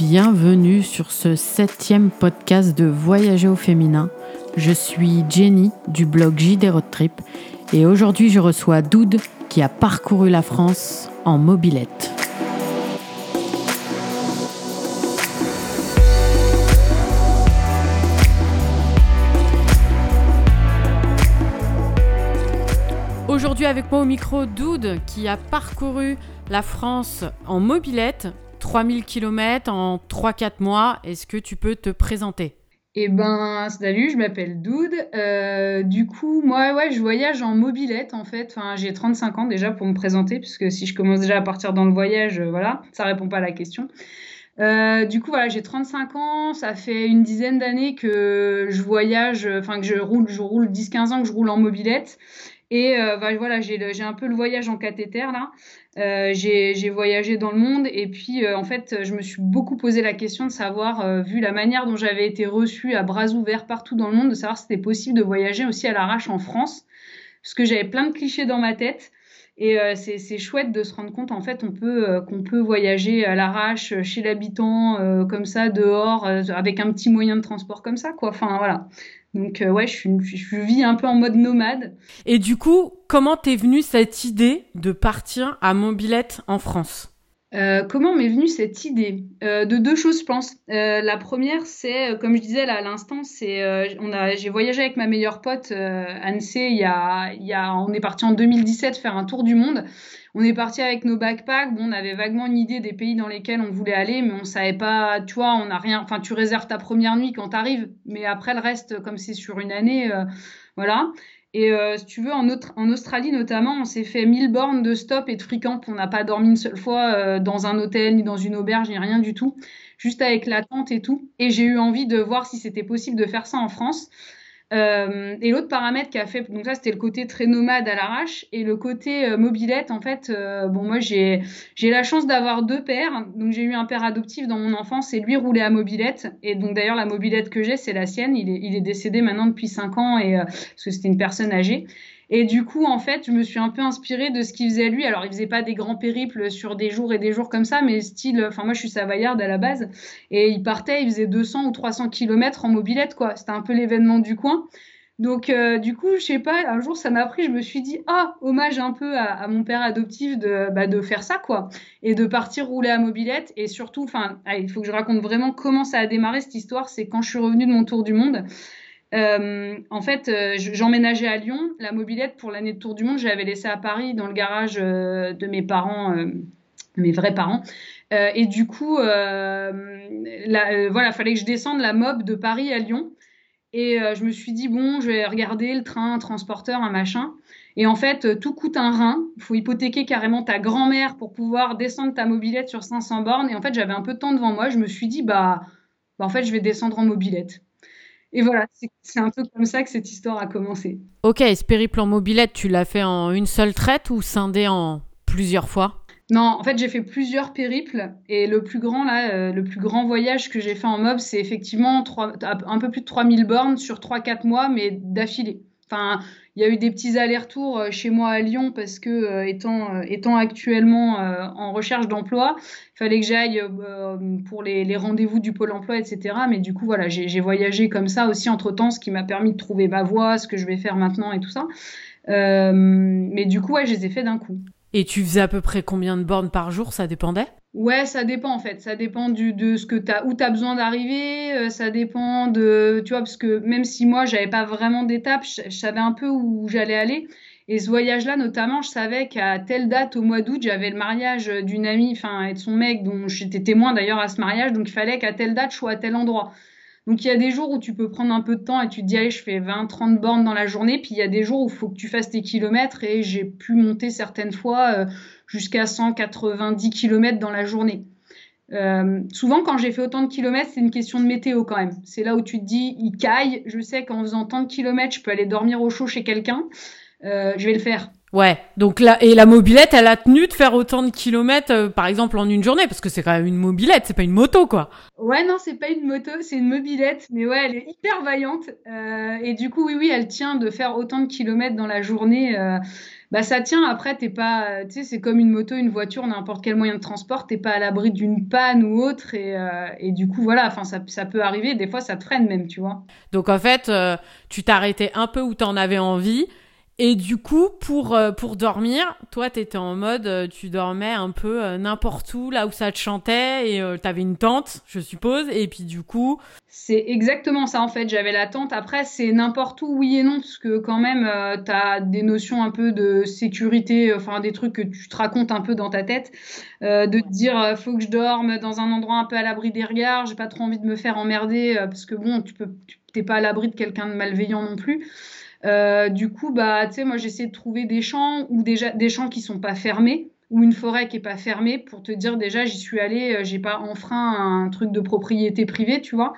bienvenue sur ce septième podcast de Voyager au féminin. Je suis Jenny du blog JD Road Trip et aujourd'hui je reçois Doud qui a parcouru la France en mobilette. Aujourd'hui avec moi au micro Doud qui a parcouru la France en mobilette 3000 km en 3-4 mois. Est-ce que tu peux te présenter? Eh ben, salut, je m'appelle Doud. Euh, du coup, moi, je voyage en mobilette, en fait. J'ai 35 ans déjà pour me présenter, puisque si je commence déjà à partir dans le voyage, euh, voilà, ça répond pas à la question. Euh, du coup, voilà, j'ai 35 ans. Ça fait une dizaine d'années que je voyage, enfin, que je roule, je roule 10-15 ans que je roule en mobilette. Et bah, voilà, j'ai un peu le voyage en cathéter là. Euh, j'ai voyagé dans le monde et puis euh, en fait je me suis beaucoup posé la question de savoir, euh, vu la manière dont j'avais été reçue à bras ouverts partout dans le monde, de savoir si c'était possible de voyager aussi à l'arrache en France, parce que j'avais plein de clichés dans ma tête. Et c'est chouette de se rendre compte en fait peut qu'on peut voyager à l'arrache chez l'habitant comme ça dehors avec un petit moyen de transport comme ça quoi. Enfin voilà. Donc euh, ouais, je, je, vis un peu en mode nomade. Et du coup, comment t'es venue cette idée de partir à Mobilette en France? Euh, comment m'est venue cette idée? Euh, De deux choses, je pense. la première, c'est, comme je disais là à l'instant, c'est, j'ai voyagé avec ma meilleure pote Anne il y a, il y a, on est parti en 2017 faire un tour du monde. On est parti avec nos backpacks. Bon, on avait vaguement une idée des pays dans lesquels on voulait aller, mais on savait pas. Tu vois, on n'a rien. Enfin, tu réserves ta première nuit quand tu arrives, mais après le reste, comme c'est sur une année, euh, voilà. Et euh, si tu veux, en, Australie notamment, on s'est fait 1000 bornes de stop et de free camp. On n'a pas dormi une seule fois euh, dans un hôtel, ni dans une auberge, ni rien du tout. Juste avec la tente et tout. Et j'ai eu envie de voir si c'était possible de faire ça en France. Euh, et l'autre paramètre qui a fait, donc ça c'était le côté très nomade à l'arrache, et le côté euh, mobilette, en fait, euh, bon moi j'ai j'ai la chance d'avoir deux pères, donc j'ai eu un père adoptif dans mon enfance et lui roulait à mobilette, et donc d'ailleurs la mobilette que j'ai c'est la sienne, il est, il est décédé maintenant depuis cinq ans et parce que c'était une personne âgée. Et du coup, en fait, je me suis un peu inspirée de ce qu'il faisait lui. Alors, il faisait pas des grands périples sur des jours et des jours comme ça, mais style, enfin, moi, je suis savoyarde à la base. Et il partait, il faisait 200 ou 300 kilomètres en mobilette, quoi. C'était un peu l'événement du coin. Donc, euh, du coup, je sais pas, un jour, ça m'a pris, je me suis dit, ah, hommage un peu à, mon père adoptif de, bah, de faire ça, quoi. Et de partir rouler à mobilette. Et surtout, enfin, il faut que je raconte vraiment comment ça a démarré cette histoire. C'est quand je suis revenue de mon tour du monde. Euh, en fait, euh, j'emménageais à Lyon. La mobilette pour l'année de Tour du Monde, je l'avais laissée à Paris dans le garage euh, de mes parents, mes vrais parents. et du coup, la, voilà, fallait que je descende la mob de Paris à Lyon. Et je me suis dit bon, je vais regarder le train, un transporteur, un machin. Et en fait, tout coûte un rein. Il faut hypothéquer carrément ta grand-mère pour pouvoir descendre ta mobilette sur 500 bornes. Et en fait, j'avais un peu de temps devant moi. Je me suis dit bah, bah en fait, je vais descendre en mobilette. Et voilà, c'est un peu comme ça que cette histoire a commencé. Ok, ce périple en mobilette, tu l'as fait en une seule traite ou scindé en plusieurs fois? Non, en fait, j'ai fait plusieurs périples et le plus grand là, euh, le plus grand voyage que j'ai fait en mob, c'est effectivement un peu plus de 3000 bornes sur 3-4 mois, mais d'affilée. Enfin, il y a eu des petits allers-retours euh, chez moi à Lyon parce que euh, étant, euh, étant actuellement en recherche d'emploi, il fallait que j'aille pour les, rendez-vous du pôle emploi, etc. Mais du coup, voilà, j'ai voyagé comme ça aussi entre temps, ce qui m'a permis de trouver ma voie, ce que je vais faire maintenant et tout ça. mais du coup, ouais, je les ai fait d'un coup. Et tu faisais à peu près combien de bornes par jour? Ça dépendait? Ouais, ça dépend en fait. Ça dépend du, de ce que t'as, où tu as besoin d'arriver. Euh, ça dépend de. Tu vois, parce que même si moi, j'avais pas vraiment d'étape, je, savais un peu où j'allais aller. Et ce voyage-là, notamment, je savais qu'à telle date, au mois d'août, j'avais le mariage d'une amie, enfin, et de son mec, dont j'étais témoin d'ailleurs à ce mariage. Donc, il fallait qu'à telle date, je sois à tel endroit. Donc il y a des jours où tu peux prendre un peu de temps et tu te dis allez je fais 20 30 bornes dans la journée puis il y a des jours où il faut que tu fasses tes kilomètres et j'ai pu monter certaines fois euh, jusqu'à 190 km dans la journée. Euh, souvent, quand j'ai fait autant de kilomètres, c'est une question de météo quand même. C'est là où tu te dis, il caille. Je sais qu'en faisant tant de kilomètres, je peux aller dormir au chaud chez quelqu'un. Euh, je vais le faire. Ouais, donc là, et la mobilette, elle a tenu de faire autant de kilomètres, euh, par exemple, en une journée, parce que c'est quand même une mobilette, c'est pas une moto, quoi. Ouais, non, c'est pas une moto, c'est une mobilette, mais ouais, elle est hyper vaillante. Euh, et du coup, oui, oui, elle tient de faire autant de kilomètres dans la journée. Euh, bah ça tient. Après, t'es pas, tu sais, c'est comme une moto, une voiture, n'importe quel moyen de transport, t'es pas à l'abri d'une panne ou autre, et, et du coup, voilà, enfin, ça, ça, peut arriver. Des fois, ça te freine même, tu vois. Donc en fait, tu t'arrêtais un peu où t'en avais envie. Et du coup, pour, euh, pour dormir, toi, t'étais en mode, euh, tu dormais un peu euh, n'importe où, là où ça te chantait, et t'avais une tente, je suppose, et puis du coup... C'est exactement ça, en fait. J'avais la tente. Après, c'est n'importe où, oui et non, parce que quand même, t'as des notions un peu de sécurité, enfin, des trucs que tu te racontes un peu dans ta tête, de te dire, faut que je dorme dans un endroit un peu à l'abri des regards, j'ai pas trop envie de me faire emmerder, parce que bon, tu peux, t'es pas à l'abri de quelqu'un de malveillant non plus. Euh, du coup, bah, tu sais, moi, j'essaie de trouver des champs ou déjà des champs qui sont pas fermés ou une forêt qui est pas fermée pour te dire déjà j'y suis allée, euh, j'ai pas enfreint un truc de propriété privée, tu vois.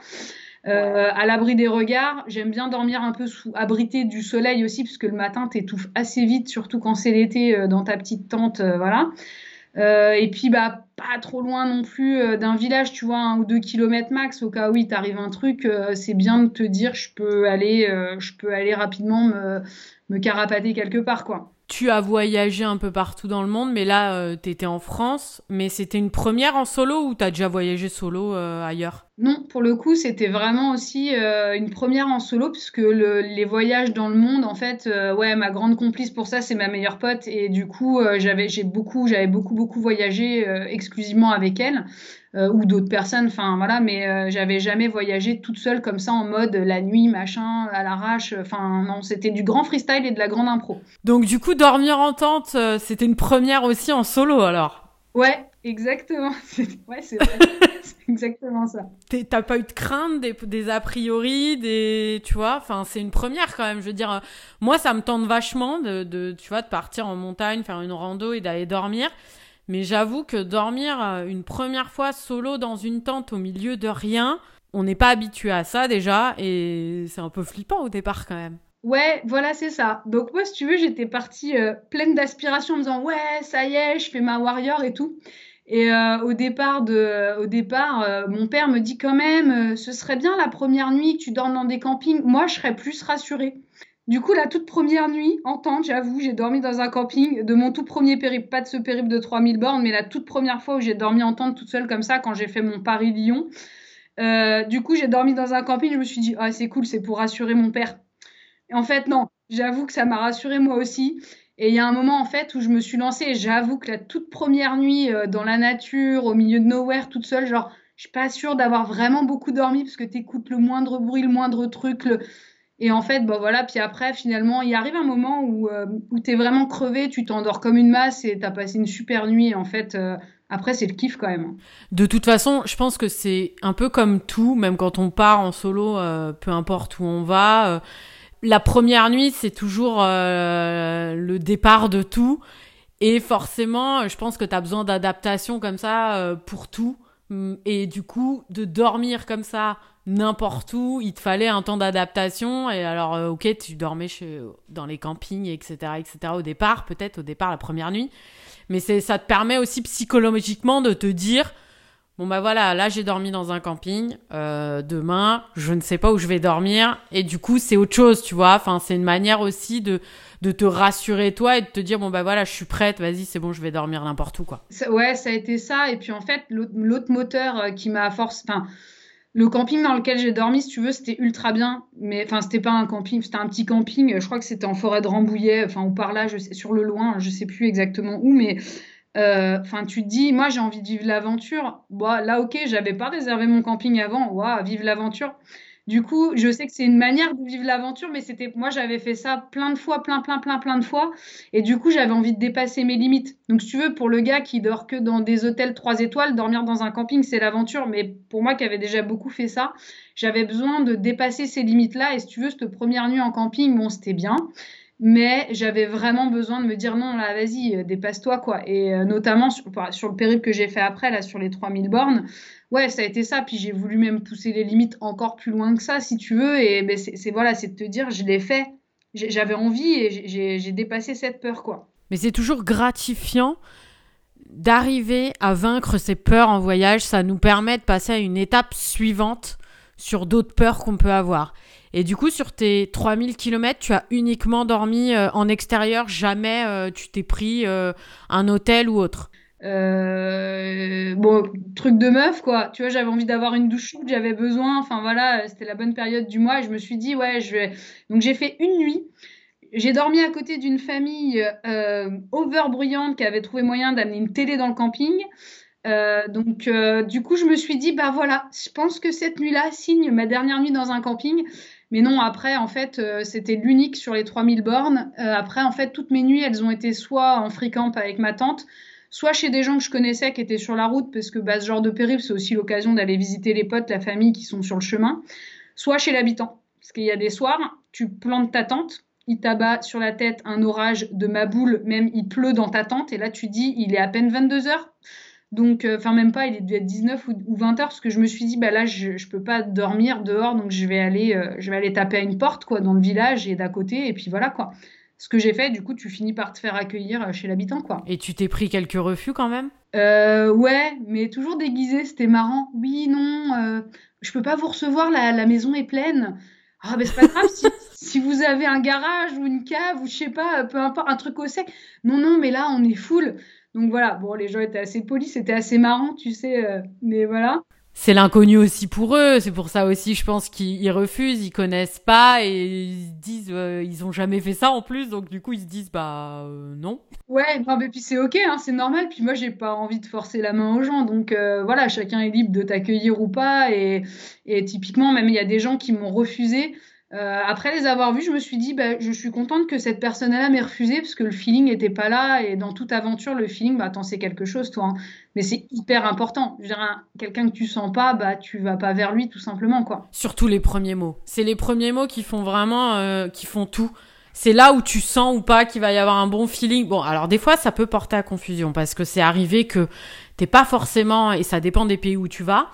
Euh, à l'abri des regards, j'aime bien dormir un peu sous abrité du soleil aussi parce que le matin t'étouffes assez vite, surtout quand c'est l'été euh, dans ta petite tente, voilà. Euh, et puis, bah, pas trop loin non plus euh, d'un village, tu vois, un ou deux kilomètres max, au cas où il t'arrive un truc, euh, c'est bien de te dire, je peux aller, je peux aller rapidement me, me carapater quelque part, quoi tu as voyagé un peu partout dans le monde, mais là, euh, tu étais en France. Mais c'était une première en solo ou tu as déjà voyagé solo ailleurs? Non, pour le coup, c'était vraiment aussi euh, une première en solo, puisque le, les voyages dans le monde, en fait, ouais, ma grande complice pour ça, c'est ma meilleure pote. Et du coup, j'avais, j'ai beaucoup, j'avais beaucoup, beaucoup voyagé exclusivement avec elle. Euh, ou d'autres personnes, enfin voilà, mais euh, j'avais jamais voyagé toute seule comme ça en mode la nuit, machin, à l'arrache. Enfin non, c'était du grand freestyle et de la grande impro. Donc du coup, dormir en tente, euh, c'était une première aussi en solo alors? Ouais, exactement. ouais, c'est exactement ça. T'as pas eu de crainte, des, des a priori, des, tu vois, enfin c'est une première quand même. Je veux dire, moi ça me tente vachement de, de, tu vois, de partir en montagne, faire une rando et d'aller dormir. Mais j'avoue que dormir euh, une première fois solo dans une tente au milieu de rien, on n'est pas habitué à ça déjà et c'est un peu flippant au départ quand même. Ouais, voilà, c'est ça. Donc moi, si tu veux, j'étais partie euh, pleine d'aspiration en me disant ouais, ça y est, je fais ma warrior et tout. Et euh, au départ, départ mon père me dit quand même, ce serait bien la première nuit que tu dormes dans des campings. Moi, je serais plus rassurée. Du coup, la toute première nuit, en tente, j'avoue, j'ai dormi dans un camping de mon tout premier périple, pas de ce périple de 3000 bornes, mais la toute première fois où j'ai dormi en tente toute seule comme ça, quand j'ai fait mon Paris-Lyon. Euh, du coup, j'ai dormi dans un camping, je me suis dit, ah, c'est cool, c'est pour rassurer mon père. Et en fait, non, j'avoue que ça m'a rassuré moi aussi. Et il y a un moment, en fait, où je me suis lancée, j'avoue que la toute première nuit euh, dans la nature, au milieu de nowhere, toute seule, genre, je suis pas sûre d'avoir vraiment beaucoup dormi parce que tu le moindre bruit, le moindre truc, le et en fait, bah voilà, puis après, finalement, il arrive un moment où, euh, où tu vraiment crevé, tu t'endors comme une masse et tu as passé une super nuit. En fait, euh, après, c'est le kiff quand même. De toute façon, je pense que c'est un peu comme tout, même quand on part en solo, euh, peu importe où on va. La première nuit, c'est toujours le départ de tout. Et forcément, je pense que tu as besoin d'adaptation comme ça pour tout. Et du coup, de dormir comme ça n'importe où, il te fallait un temps d'adaptation. Et alors, euh, ok, tu dormais chez, dans les campings, etc., etc. Au départ, peut-être au départ la première nuit, mais ça te permet aussi psychologiquement de te dire, bon bah voilà, là j'ai dormi dans un camping, euh, demain je ne sais pas où je vais dormir, et du coup c'est autre chose, tu vois. Enfin, c'est une manière aussi de de te rassurer toi et de te dire bon bah voilà je suis prête vas-y c'est bon je vais dormir n'importe où quoi ouais ça a été ça et puis en fait l'autre moteur euh, qui m'a force enfin le camping dans lequel j'ai dormi, si tu veux, c'était ultra bien. Mais enfin, c'était pas un camping, c'était un petit camping. Je crois que c'était en forêt de Rambouillet, enfin, ou par là, je sur le loin, je sais plus exactement où. Mais euh, enfin, tu te dis, moi, j'ai envie de vivre l'aventure. Bon, là, ok, j'avais pas réservé mon camping avant. Waouh, vive l'aventure. Du coup, je sais que c'est une manière de vivre l'aventure, mais c'était moi j'avais fait ça plein de fois, plein, plein, plein, plein de fois, et du coup j'avais envie de dépasser mes limites. Donc si tu veux, pour le gars qui dort que dans des hôtels 3 étoiles, dormir dans un camping c'est l'aventure, mais pour moi qui avait déjà beaucoup fait ça, j'avais besoin de dépasser ces limites-là. Et si tu veux, cette première nuit en camping, bon c'était bien, mais j'avais vraiment besoin de me dire non là vas-y euh, dépasse-toi quoi. Et euh, notamment sur, sur le périple que j'ai fait après là sur les 3000 bornes ouais, ça a été ça. Puis j'ai voulu même pousser les limites encore plus loin que ça, si tu veux. Et ben, c'est voilà, c'est de te dire, je l'ai fait. J'avais envie et j'ai dépassé cette peur, quoi. Mais c'est toujours gratifiant d'arriver à vaincre ces peurs en voyage. Ça nous permet de passer à une étape suivante sur d'autres peurs qu'on peut avoir. Et du coup, sur tes 3000 km, tu as uniquement dormi en extérieur, jamais tu t'es pris un hôtel ou autre? Euh, bon, truc de meuf, quoi. Tu vois, j'avais envie d'avoir une douche chaude, j'avais besoin. Enfin voilà, c'était la bonne période du mois. Et je me suis dit, ouais, je vais. Donc j'ai fait une nuit. J'ai dormi à côté d'une famille euh, overbruyante qui avait trouvé moyen d'amener une télé dans le camping. Euh, donc euh, du coup, je me suis dit, bah voilà, je pense que cette nuit-là signe ma dernière nuit dans un camping. Mais non, après, en fait, euh, c'était l'unique sur les 3000 bornes. après, en fait, toutes mes nuits, elles ont été soit en free avec ma tante, soit chez des gens que je connaissais qui étaient sur la route, parce que bah, ce genre de périple, c'est aussi l'occasion d'aller visiter les potes, la famille qui sont sur le chemin, soit chez l'habitant. Parce qu'il y a des soirs, tu plantes ta tente, il t'abat sur la tête un orage de ma boule, même il pleut dans ta tente, et là tu dis, il est à peine 22 heures. Donc, euh, enfin, même pas, il est dû être 19 ou, 20 heures, parce que je me suis dit, bah là, je, je peux pas dormir dehors, donc je vais aller, euh, je vais aller taper à une porte, quoi, dans le village et d'à côté, et puis voilà, quoi ce que j'ai fait, du coup, tu finis par te faire accueillir euh, chez l'habitant, quoi. Et tu t'es pris quelques refus quand même? Euh, Ouais, mais toujours déguisé, c'était marrant. Oui, non, euh, je peux pas vous recevoir, la, maison est pleine. Ah, ben c'est pas grave, si, vous avez un garage ou une cave ou je sais pas, peu importe, un truc au sec. Non, non, mais là, on est full. Donc voilà, bon, les gens étaient assez polis, c'était assez marrant, tu sais, euh, mais voilà c'est l'inconnu aussi pour eux. C'est pour ça aussi, je pense qu'ils refusent, ils connaissent pas et ils disent, euh, ils ont jamais fait ça en plus, donc du coup ils se disent bah euh, non. Ouais, non mais puis c'est ok, hein, c'est normal. Puis moi j'ai pas envie de forcer la main aux gens, donc voilà, chacun est libre de t'accueillir ou pas. Et, et typiquement, même il y a des gens qui m'ont refusé euh, après les avoir vus, je me suis dit, bah, je suis contente que cette personne-là m'ait refusé parce que le feeling n'était pas là. Et dans toute aventure, le feeling, bah, t'en sais quelque chose, toi. Hein. Mais c'est hyper important. Je quelqu'un que tu sens pas, bah, tu vas pas vers lui, tout simplement, quoi. Surtout les premiers mots. C'est les premiers mots qui font vraiment, euh, qui font tout. C'est là où tu sens ou pas qu'il va y avoir un bon feeling. Bon, alors des fois, ça peut porter à confusion parce que c'est arrivé que t'es pas forcément, et ça dépend des pays où tu vas,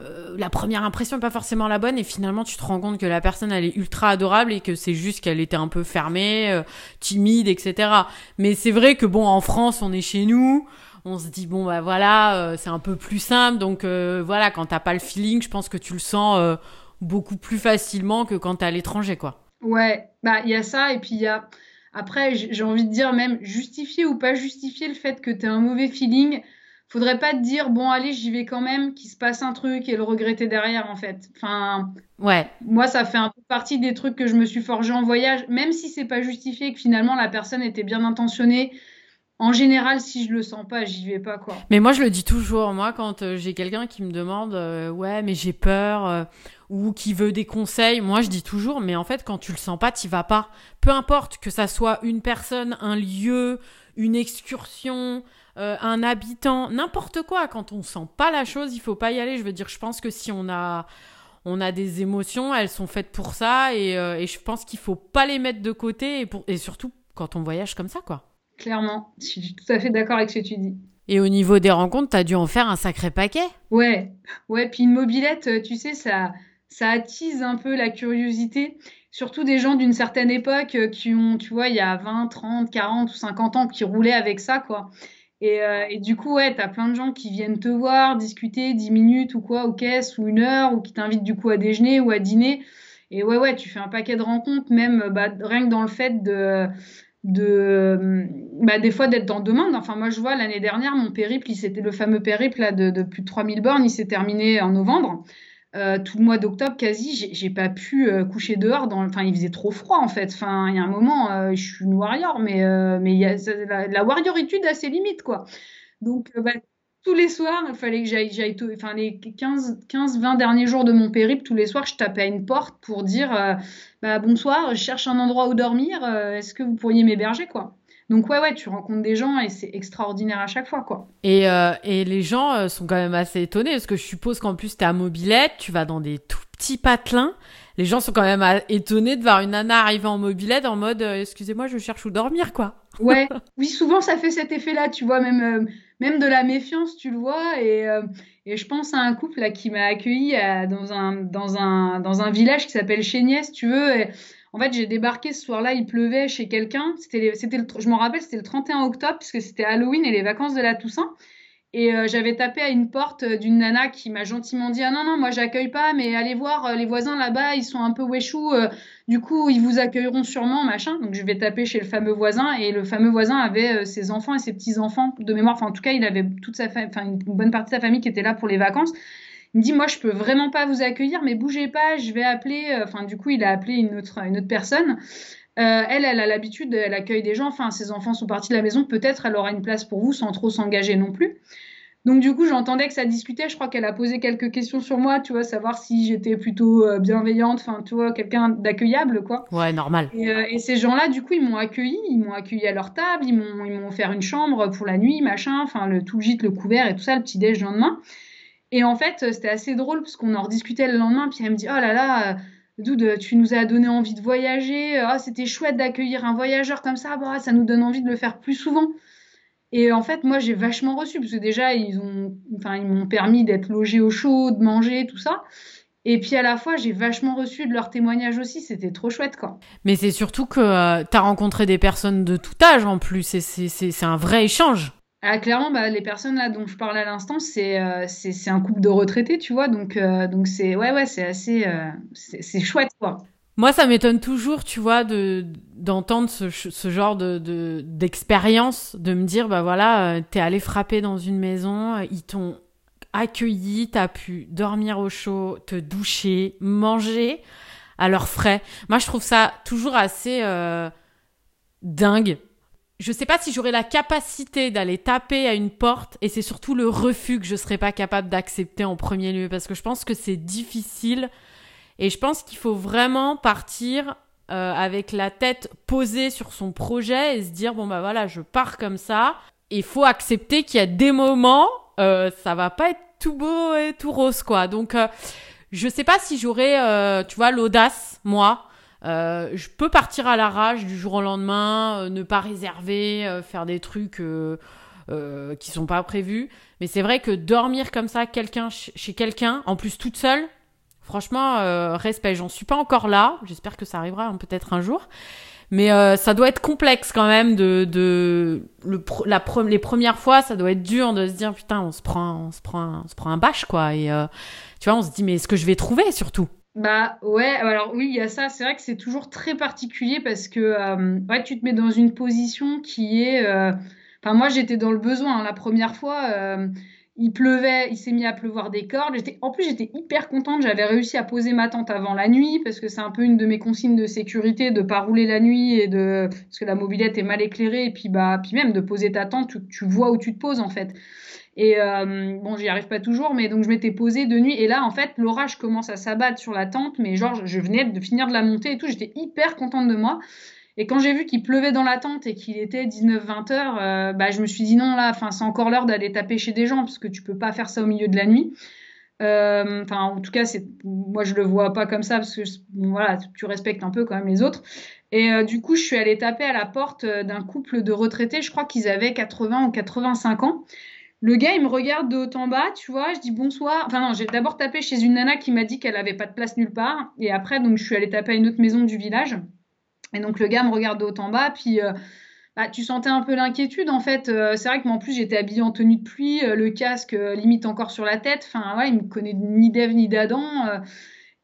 euh, la première impression n'est pas forcément la bonne et finalement tu te rends compte que la personne elle est ultra adorable et que c'est juste qu'elle était un peu fermée, euh, timide, etc. Mais c'est vrai que bon en France on est chez nous, on se dit bon bah voilà euh, c'est un peu plus simple donc voilà quand t'as pas le feeling je pense que tu le sens beaucoup plus facilement que quand t'es à l'étranger quoi. Ouais bah il y a ça et puis il y a après j'ai envie de dire même justifier ou pas justifier le fait que t'aies un mauvais feeling faudrait pas te dire bon allez j'y vais quand même qu'il se passe un truc et le regretter derrière en fait enfin ouais moi ça fait un peu partie des trucs que je me suis forgé en voyage même si c'est pas justifié que finalement la personne était bien intentionnée en général, si je le sens pas, j'y vais pas quoi. Mais moi, je le dis toujours. Moi, quand euh, j'ai quelqu'un qui me demande, euh, ouais, mais j'ai peur, euh, ou qui veut des conseils, moi, je dis toujours, mais en fait, quand tu le sens pas, t'y vas pas. Peu importe que ça soit une personne, un lieu, une excursion, euh, un habitant, n'importe quoi. Quand on sent pas la chose, il faut pas y aller. Je veux dire, je pense que si on a on a des émotions, elles sont faites pour ça et, euh, je pense qu'il faut pas les mettre de côté et, pour, et surtout quand on voyage comme ça, quoi. Clairement, je suis tout à fait d'accord avec ce que tu dis. Et au niveau des rencontres, tu as dû en faire un sacré paquet. Ouais, ouais. Puis une mobilette, euh, tu sais, ça, ça attise un peu la curiosité. Surtout des gens d'une certaine époque qui ont, tu vois, il y a 20, 30, 40 ou 50 ans, qui roulaient avec ça, quoi. Et, euh, et, du coup, ouais, t'as plein de gens qui viennent te voir, discuter 10 minutes ou quoi, au caisse, ou une heure, ou qui t'invitent du coup à déjeuner ou à dîner. Et ouais, ouais, tu fais un paquet de rencontres, même bah, rien que dans le fait de, de bah, des fois d'être dans demande. Enfin, moi, je vois l'année dernière, mon périple, c'était le fameux périple là, de, de plus de 3000 bornes, il s'est terminé en novembre. Euh, tout le mois d'octobre quasi, j'ai pas pu euh, coucher dehors. Dans, enfin, il faisait trop froid en fait. Enfin, il y a un moment, euh, je suis une warrior, mais mais la, warrioritude a ses limites quoi. Donc bah, tous les soirs, il fallait que j'aille, enfin les 15, 15, 20 derniers jours de mon périple, tous les soirs, je tapais à une porte pour dire bah, bonsoir, je cherche un endroit où dormir. est-ce que vous pourriez m'héberger quoi? Donc ouais, ouais, tu rencontres des gens et c'est extraordinaire à chaque fois, quoi. Et, euh, et les gens euh, sont quand même assez étonnés parce que je suppose qu'en plus t'es à mobilette, tu vas dans des tout petits patelins. Les gens sont quand même euh, étonnés de voir une nana arriver en mobilette en mode excusez-moi, je cherche où dormir, quoi. Ouais, oui, souvent ça fait cet effet-là, tu vois, même même de la méfiance, tu le vois. Et, et je pense à un couple là qui m'a accueilli dans un dans un dans un village qui s'appelle Chéniès, tu veux. Et, en fait, j'ai débarqué ce soir-là, il pleuvait chez quelqu'un. C'était, je m'en rappelle, c'était le 31 octobre, puisque c'était Halloween et les vacances de la Toussaint. Et euh, j'avais tapé à une porte d'une nana qui m'a gentiment dit Ah non, non, moi j'accueille pas, mais allez voir euh, les voisins là-bas, ils sont un peu euh, du coup ils vous accueilleront sûrement, machin. Donc je vais taper chez le fameux voisin, et le fameux voisin avait ses enfants et ses petits-enfants de mémoire. Enfin, en tout cas, il avait toute sa enfin, une bonne partie de sa famille qui était là pour les vacances. Il me dit Moi je peux vraiment pas vous accueillir, mais bougez pas, je vais appeler. Enfin, du coup, il a appelé une autre, une autre personne. elle, elle a l'habitude, elle accueille des gens. Enfin, ses enfants sont partis de la maison. Peut-être elle aura une place pour vous sans trop s'engager non plus. Donc du coup, j'entendais que ça discutait. Je crois qu'elle a posé quelques questions sur moi, tu vois, savoir si j'étais plutôt euh, bienveillante, enfin, tu vois, quelqu'un d'accueillable, quoi. Ouais, normal. Euh, et, ces gens-là, du coup, ils m'ont accueilli, ils m'ont accueilli à leur table, ils m'ont, ils m'ont offert une chambre pour la nuit, machin, enfin, le tout le gîte, le couvert et tout ça, le petit déj le lendemain. Et en fait, c'était assez drôle parce qu'on en rediscutait le lendemain, puis elle me dit, oh là là. Doud, tu nous as donné envie de voyager. Ah, c'était chouette d'accueillir un voyageur comme ça. Bah, ça nous donne envie de le faire plus souvent. Et en fait, moi, j'ai vachement reçu, parce que déjà, ils enfin, m'ont permis d'être logé au chaud, de manger, tout ça. Et puis à la fois, j'ai vachement reçu de leurs témoignages aussi, c'était trop chouette quoi. Mais c'est surtout que euh, tu as rencontré des personnes de tout âge en plus, c'est un vrai échange. Ah, clairement, bah, les personnes là dont je parlais à l'instant, c'est euh, un couple de retraités, tu vois, donc euh, donc c'est ouais c'est assez c'est chouette quoi. Moi, ça m'étonne toujours, tu vois, de d'entendre ce, ce, genre de d'expérience, de, me dire, bah voilà, euh, t'es allé frapper dans une maison, euh, ils t'ont accueilli, t'as pu dormir au chaud, te doucher, manger à leurs frais. Moi, je trouve ça toujours assez euh, dingue. Je sais pas si j'aurais la capacité d'aller taper à une porte et c'est surtout le refus que je serais pas capable d'accepter en premier lieu parce que je pense que c'est difficile et je pense qu'il faut vraiment partir euh, avec la tête posée sur son projet et se dire bon bah voilà, je pars comme ça. Il faut accepter qu'il y a des moments, euh, ça va pas être tout beau et tout rose quoi. Donc euh, je sais pas si j'aurais, euh, tu vois, l'audace moi. Euh, je peux partir à l'arrache du jour au lendemain, ne pas réserver, faire des trucs qui sont pas prévus. Mais c'est vrai que dormir comme ça, quelqu'un chez quelqu'un, en plus toute seule, Franchement, euh, respect. J'en suis pas encore là. J'espère que ça arrivera hein, peut-être un jour. Mais euh, ça doit être complexe quand même de, de le, la les premières fois, ça doit être dur de se dire putain, on se prend, on se prend, on se prend un bâche quoi. Et euh, tu vois, on se dit mais est-ce que je vais trouver surtout? Bah ouais. Alors oui, il y a ça. C'est vrai que c'est toujours très particulier parce que ouais, tu te mets dans une position qui est. Enfin moi, j'étais dans le besoin hein, la première fois il pleuvait, il s'est mis à pleuvoir des cordes. En plus, j'étais hyper contente. J'avais réussi à poser ma tente avant la nuit parce que c'est un peu une de mes consignes de sécurité de pas rouler la nuit et de parce que la mobilette est mal éclairée et puis bah puis même de poser ta tente, tu, tu vois où tu te poses en fait. Et euh, bon, j'y arrive pas toujours, mais donc je m'étais posée de nuit et là en fait l'orage commence à s'abattre sur la tente, mais genre je venais de finir de la monter et tout, j'étais hyper contente de moi. Et quand j'ai vu qu'il pleuvait dans la tente et qu'il était 19-20 heures, euh, bah, je me suis dit non, là, c'est encore l'heure d'aller taper chez des gens parce que tu peux pas faire ça au milieu de la nuit. Euh, enfin, en tout cas, moi, je le vois pas comme ça parce que, voilà, tu respectes un peu quand même les autres. Et du coup, je suis allée taper à la porte d'un couple de retraités. Je crois qu'ils avaient 80 ou 85 ans. Le gars, il me regarde de haut en bas, tu vois. Je dis bonsoir. Enfin non, j'ai d'abord tapé chez une nana qui m'a dit qu'elle avait pas de place nulle part. Et après, donc, je suis allée taper à une autre maison du village. Et donc le gars me regarde de haut en bas, puis euh, bah, tu sentais un peu l'inquiétude en fait. Euh, c'est vrai que moi en plus j'étais habillée en tenue de pluie, euh, le casque limite encore sur la tête. Enfin ouais, il me connaît ni d'Ève ni d'Adam.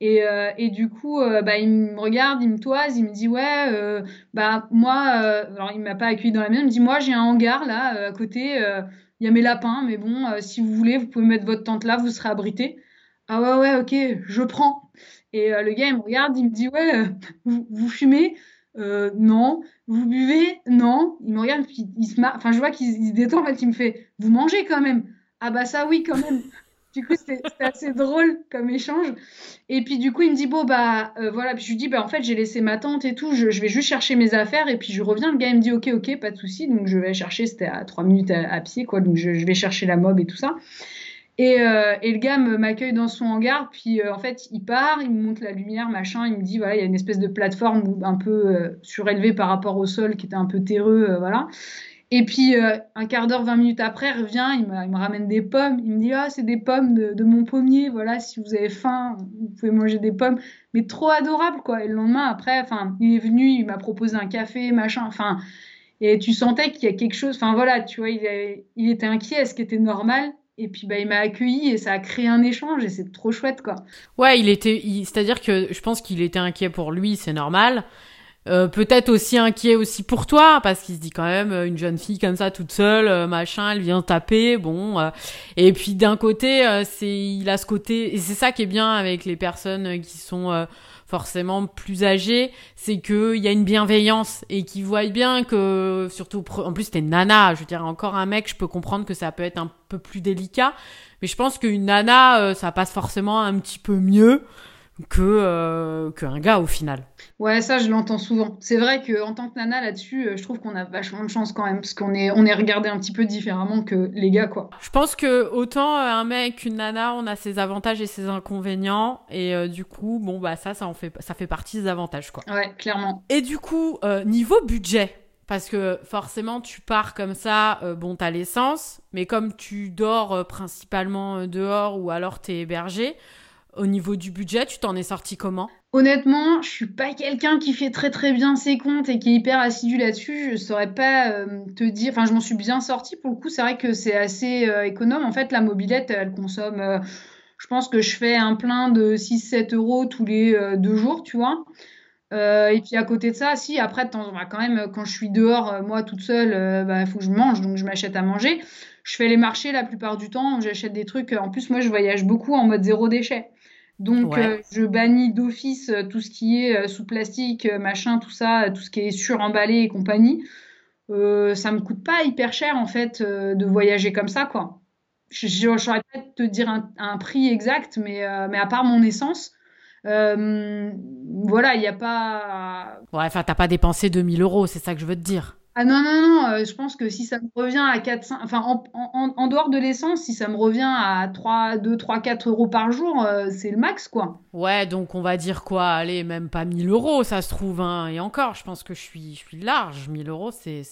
Et, du coup, bah, il me regarde, il me toise, il me dit ouais, bah moi, alors il m'a pas accueilli dans la maison, il me dit moi j'ai un hangar là à côté, il y a mes lapins, mais bon, si vous voulez, vous pouvez mettre votre tente là, vous serez abrité. Ah ouais ouais ok, je prends. Et le gars il me regarde, il me dit ouais, vous, vous fumez? Euh, non. Vous buvez? Non. Il me regarde, puis il se marre. Enfin, je vois qu'il se détend. En fait, il me fait Vous mangez quand même Ah, bah, ça, oui, quand même. Du coup, c'était assez drôle comme échange. Et puis, du coup, il me dit Bon, bah, euh, voilà. Puis je lui dis Bah, en fait, j'ai laissé ma tante et tout. Je, vais juste chercher mes affaires. Et puis, je reviens. Le gars, il me dit Ok, ok, pas de souci. Donc, je vais chercher. C'était à 3 minutes à, pied, quoi. Donc, je, vais chercher la mob et tout ça. Et, euh, le gars m'accueille dans son hangar, puis euh, en fait il part, il me montre la lumière, machin, il me dit voilà il y a une espèce de plateforme un peu surélevée par rapport au sol qui était un peu terreux, voilà. Et puis un quart d'heure, 20 minutes après, il revient, il me, ramène des pommes, il me dit ah c'est des pommes de, de, mon pommier, voilà si vous avez faim vous pouvez manger des pommes, mais trop adorable quoi. Et le lendemain après, enfin il est venu, il m'a proposé un café, machin, enfin Et tu sentais qu'il y a quelque chose. Enfin voilà, tu vois, il, il était inquiet, ce qui était normal? Et puis bah, il m'a accueilli et ça a créé un échange et c'est trop chouette quoi. Ouais, il était, c'est-à-dire que je pense qu'il était inquiet pour lui, c'est normal. Euh, peut-être aussi inquiet aussi pour toi parce qu'il se dit quand même euh, une jeune fille comme ça toute seule euh, machin elle vient taper bon et puis d'un côté c'est il a ce côté et c'est ça qui est bien avec les personnes qui sont forcément plus âgées c'est que il y a une bienveillance et qui voient bien que surtout en plus t'es nana je veux dire encore un mec je peux comprendre que ça peut être un peu plus délicat mais je pense qu'une nana ça passe forcément un petit peu mieux que euh, qu'un gars au final. Ouais, ça je l'entends souvent. C'est vrai que en tant que nana là-dessus, euh, je trouve qu'on a vachement de chance quand même parce qu'on est on est regardé un petit peu différemment que les gars quoi. Je pense que autant euh, un mec qu'une nana, on a ses avantages et ses inconvénients et du coup, bon bah ça ça en fait ça fait partie des avantages quoi. Ouais, clairement. Et du coup, niveau budget, parce que forcément, tu pars comme ça, bon, t'as l'essence, mais comme tu dors principalement dehors ou alors t'es hébergé, au niveau du budget, tu t'en es sorti comment? Honnêtement, je suis pas quelqu'un qui fait très très bien ses comptes et qui est hyper assidu là-dessus. Je saurais pas euh, te dire. Enfin, je m'en suis bien sorti pour le coup. C'est vrai que c'est assez euh, économe. En fait, la mobilette, elle consomme. Euh, je pense que je fais un plein de 6-7 euros tous les deux jours, tu vois. et puis à côté de ça, si après, bah, quand même, quand je suis dehors, moi toute seule, il bah, faut que je mange, donc je m'achète à manger. Je fais les marchés la plupart du temps, j'achète des trucs. En plus, moi, je voyage beaucoup en mode zéro déchet. Donc, euh, je bannis d'office euh, tout ce qui est euh, sous plastique, machin, tout ça, tout ce qui est suremballé et compagnie. ça me coûte pas hyper cher, en fait, de voyager comme ça, quoi. J'aurais peut-être te dire un, prix exact, mais, mais à part mon essence, voilà, il n'y a pas. Ouais, enfin, t'as pas dépensé 2000 euros, c'est ça que je veux te dire. Ah non, non, non, euh, je pense que si ça me revient à 4, 5, enfin, en, en, en dehors de l'essence, si ça me revient à 3, 2, 3, 4 euros par jour, euh, c'est le max, quoi. Ouais, donc on va dire quoi? Allez, même pas 1000 euros, ça se trouve, hein. Et encore, je pense que je suis, je suis large. 1000 euros, c'est.